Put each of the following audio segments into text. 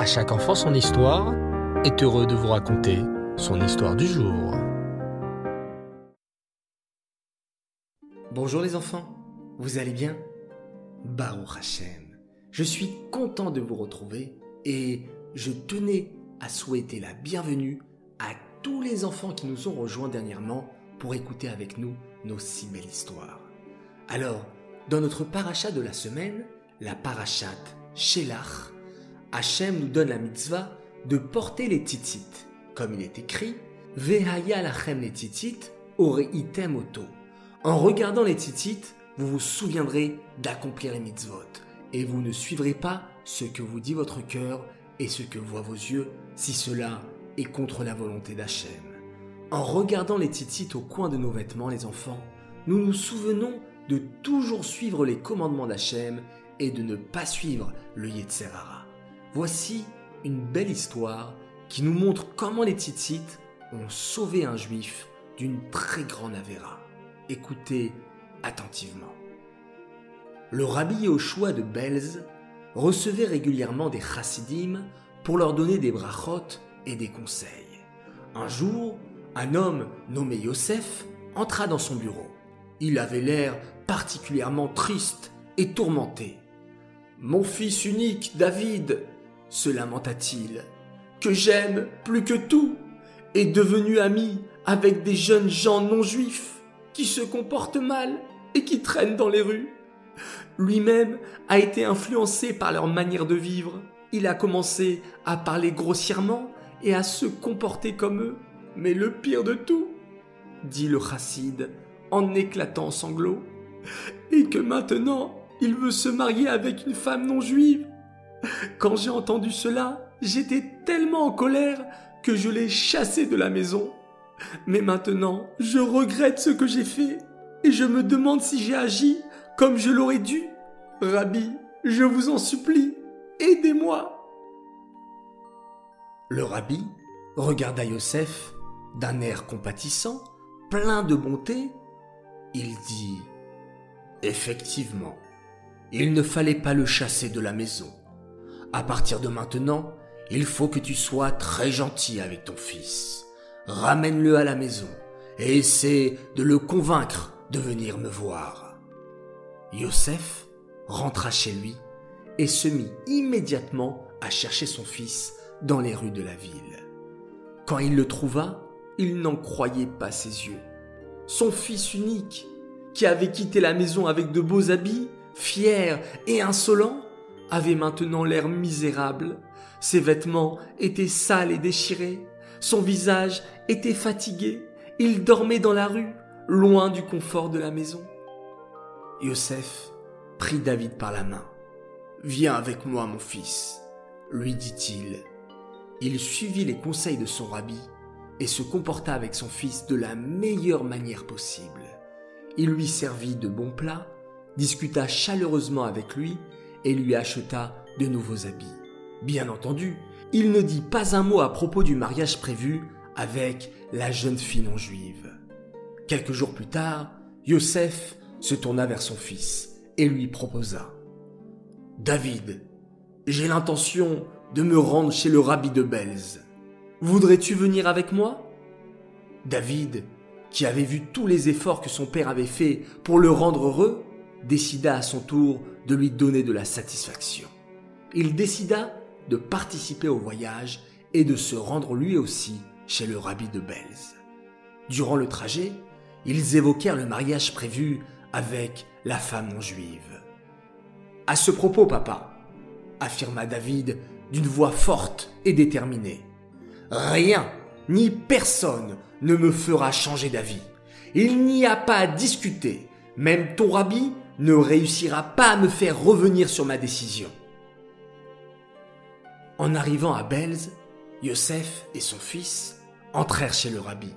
À chaque enfant son histoire est heureux de vous raconter son histoire du jour. Bonjour les enfants, vous allez bien? Baruch Hashem, je suis content de vous retrouver et je tenais à souhaiter la bienvenue à tous les enfants qui nous ont rejoints dernièrement pour écouter avec nous nos si belles histoires. Alors, dans notre paracha de la semaine, la parachat Shelach, Hachem nous donne la mitzvah de porter les titites, comme il est écrit Vehaya lachem les titites, item oto. En regardant les titites, vous vous souviendrez d'accomplir les mitzvot, et vous ne suivrez pas ce que vous dit votre cœur et ce que voient vos yeux, si cela est contre la volonté d'Hachem. En regardant les titites au coin de nos vêtements, les enfants, nous nous souvenons de toujours suivre les commandements d'Hachem et de ne pas suivre le Yetzerara. Voici une belle histoire qui nous montre comment les titites ont sauvé un juif d'une très grande avéra. Écoutez attentivement. Le rabbi choix de Belz recevait régulièrement des chassidim pour leur donner des brachot et des conseils. Un jour, un homme nommé Yosef entra dans son bureau. Il avait l'air particulièrement triste et tourmenté. Mon fils unique, David, se lamenta-t-il, que j'aime plus que tout, est devenu ami avec des jeunes gens non juifs qui se comportent mal et qui traînent dans les rues. Lui-même a été influencé par leur manière de vivre. Il a commencé à parler grossièrement et à se comporter comme eux. Mais le pire de tout, dit le chassid en éclatant en sanglots, et que maintenant il veut se marier avec une femme non juive. Quand j'ai entendu cela, j'étais tellement en colère que je l'ai chassé de la maison. Mais maintenant, je regrette ce que j'ai fait et je me demande si j'ai agi comme je l'aurais dû. Rabbi, je vous en supplie, aidez-moi. Le rabbi regarda Yosef d'un air compatissant, plein de bonté. Il dit Effectivement, il ne fallait pas le chasser de la maison. À partir de maintenant, il faut que tu sois très gentil avec ton fils. Ramène-le à la maison et essaie de le convaincre de venir me voir. Yosef rentra chez lui et se mit immédiatement à chercher son fils dans les rues de la ville. Quand il le trouva, il n'en croyait pas ses yeux. Son fils unique, qui avait quitté la maison avec de beaux habits, fier et insolent, avait maintenant l'air misérable. Ses vêtements étaient sales et déchirés. Son visage était fatigué. Il dormait dans la rue, loin du confort de la maison. Yosef prit David par la main. Viens avec moi, mon fils, lui dit-il. Il suivit les conseils de son rabbi et se comporta avec son fils de la meilleure manière possible. Il lui servit de bons plats, discuta chaleureusement avec lui et lui acheta de nouveaux habits. Bien entendu, il ne dit pas un mot à propos du mariage prévu avec la jeune fille non juive. Quelques jours plus tard, Yosef se tourna vers son fils et lui proposa David, j'ai l'intention de me rendre chez le rabbi de Belz. Voudrais-tu venir avec moi? David qui avait vu tous les efforts que son père avait faits pour le rendre heureux, décida à son tour de lui donner de la satisfaction. Il décida de participer au voyage et de se rendre lui aussi chez le rabbi de Belz. Durant le trajet, ils évoquèrent le mariage prévu avec la femme non juive. À ce propos, papa, affirma David d'une voix forte et déterminée, rien ni personne ne me fera changer d'avis. Il n'y a pas à discuter. Même ton rabbi ne réussira pas à me faire revenir sur ma décision. En arrivant à Belz, Yosef et son fils entrèrent chez le rabbi.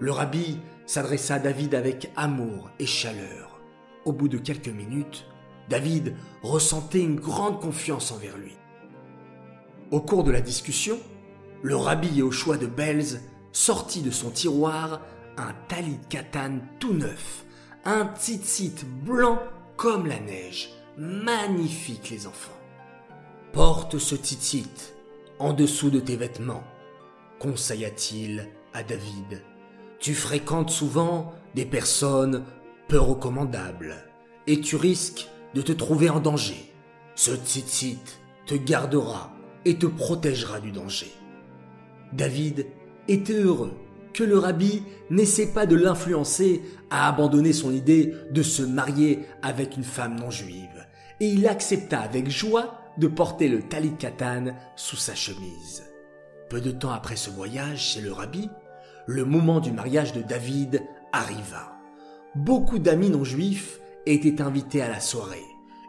Le rabbi s'adressa à David avec amour et chaleur. Au bout de quelques minutes, David ressentait une grande confiance envers lui. Au cours de la discussion, le rabbi au choix de Belz sortit de son tiroir un talit katan tout neuf, un tzitzit blanc comme la neige. Magnifique les enfants. Porte ce tzitzit, en dessous de tes vêtements, conseilla-t-il à David. Tu fréquentes souvent des personnes peu recommandables et tu risques de te trouver en danger. Ce tzitzit te gardera et te protégera du danger. David était heureux que le rabbi n'essaie pas de l'influencer à abandonner son idée de se marier avec une femme non juive, et il accepta avec joie de porter le talit katan sous sa chemise. Peu de temps après ce voyage chez le rabbi, le moment du mariage de David arriva. Beaucoup d'amis non juifs étaient invités à la soirée,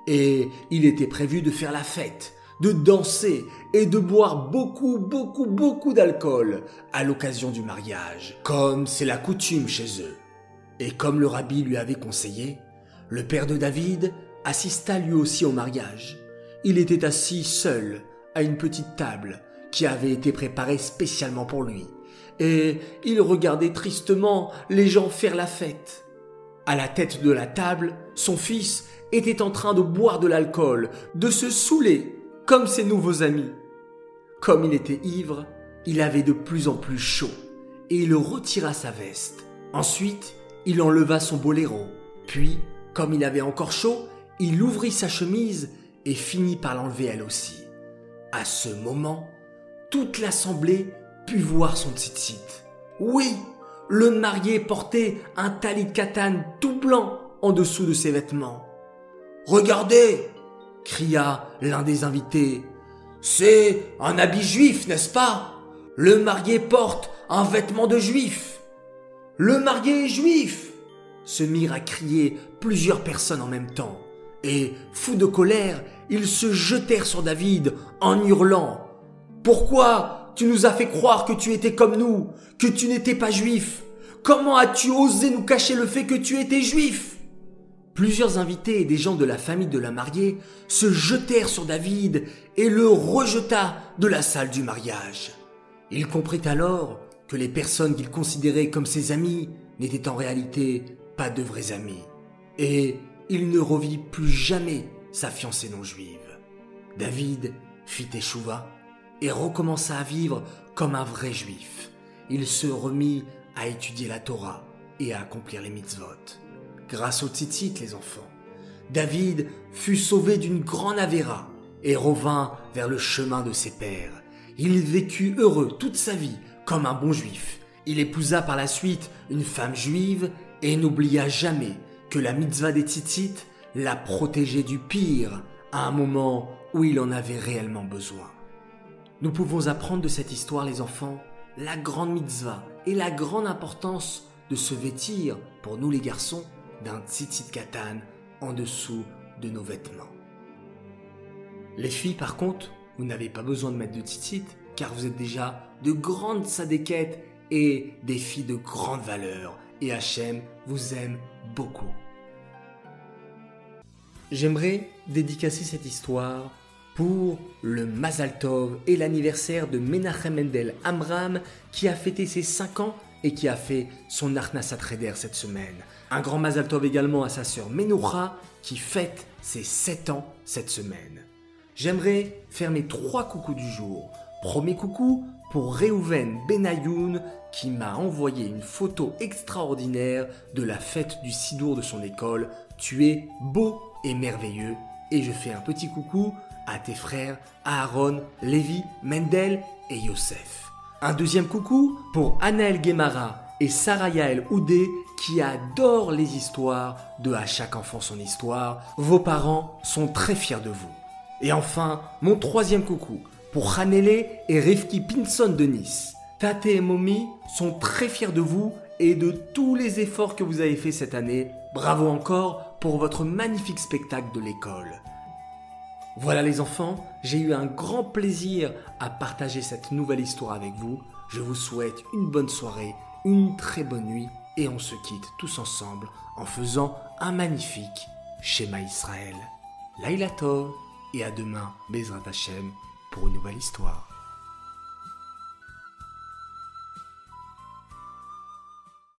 et il était prévu de faire la fête, de danser et de boire beaucoup, beaucoup, beaucoup d'alcool à l'occasion du mariage, comme c'est la coutume chez eux. Et comme le rabbi lui avait conseillé, le père de David assista lui aussi au mariage. Il était assis seul à une petite table qui avait été préparée spécialement pour lui, et il regardait tristement les gens faire la fête. À la tête de la table, son fils était en train de boire de l'alcool, de se saouler comme ses nouveaux amis. Comme il était ivre, il avait de plus en plus chaud et il retira sa veste. Ensuite, il enleva son boléro. Puis, comme il avait encore chaud, il ouvrit sa chemise et finit par l'enlever elle aussi. À ce moment, toute l'assemblée put voir son tzitzit. Oui, le marié portait un talit katan tout blanc en dessous de ses vêtements. Regardez, cria l'un des invités. C'est un habit juif, n'est-ce pas? Le marié porte un vêtement de juif. Le marié est juif se mirent à crier plusieurs personnes en même temps. Et, fous de colère, ils se jetèrent sur David en hurlant. Pourquoi tu nous as fait croire que tu étais comme nous, que tu n'étais pas juif? Comment as-tu osé nous cacher le fait que tu étais juif? Plusieurs invités et des gens de la famille de la mariée se jetèrent sur David et le rejeta de la salle du mariage. Il comprit alors que les personnes qu'il considérait comme ses amis n'étaient en réalité pas de vrais amis. Et il ne revit plus jamais sa fiancée non juive. David fit échouva et recommença à vivre comme un vrai juif. Il se remit à étudier la Torah et à accomplir les mitzvot grâce au tzitzit, les enfants. David fut sauvé d'une grande avéra et revint vers le chemin de ses pères. Il vécut heureux toute sa vie comme un bon juif. Il épousa par la suite une femme juive et n'oublia jamais que la mitzvah des tzitzit l'a protégé du pire à un moment où il en avait réellement besoin. Nous pouvons apprendre de cette histoire, les enfants, la grande mitzvah et la grande importance de se vêtir, pour nous les garçons, d'un tzitzit katan en dessous de nos vêtements. Les filles, par contre, vous n'avez pas besoin de mettre de tzitzit car vous êtes déjà de grandes sadéquettes et des filles de grande valeur. Et Hachem vous aime beaucoup. J'aimerais dédicacer cette histoire pour le Mazal Tov et l'anniversaire de Menachem Mendel Amram qui a fêté ses 5 ans et qui a fait son Arnasat Reder cette semaine. Un grand Mazal Tov également à sa sœur Menoucha qui fête ses 7 ans cette semaine. J'aimerais faire mes trois coucous du jour. Premier coucou pour Reuven Benayoun qui m'a envoyé une photo extraordinaire de la fête du Sidour de son école. Tu es beau et merveilleux. Et je fais un petit coucou à tes frères Aaron, Lévi, Mendel et Yosef. Un deuxième coucou pour Anaël Guémara et Sarah Yael Oudé qui adore les histoires de À chaque enfant son histoire. Vos parents sont très fiers de vous. Et enfin, mon troisième coucou pour Hanele et Rifki Pinson de Nice. Tate et Momi sont très fiers de vous et de tous les efforts que vous avez fait cette année. Bravo encore pour votre magnifique spectacle de l'école. Voilà les enfants, j'ai eu un grand plaisir à partager cette nouvelle histoire avec vous. Je vous souhaite une bonne soirée une très bonne nuit et on se quitte tous ensemble en faisant un magnifique schéma Israël. Laila Tov et à demain Bezrat Hashem pour une nouvelle histoire.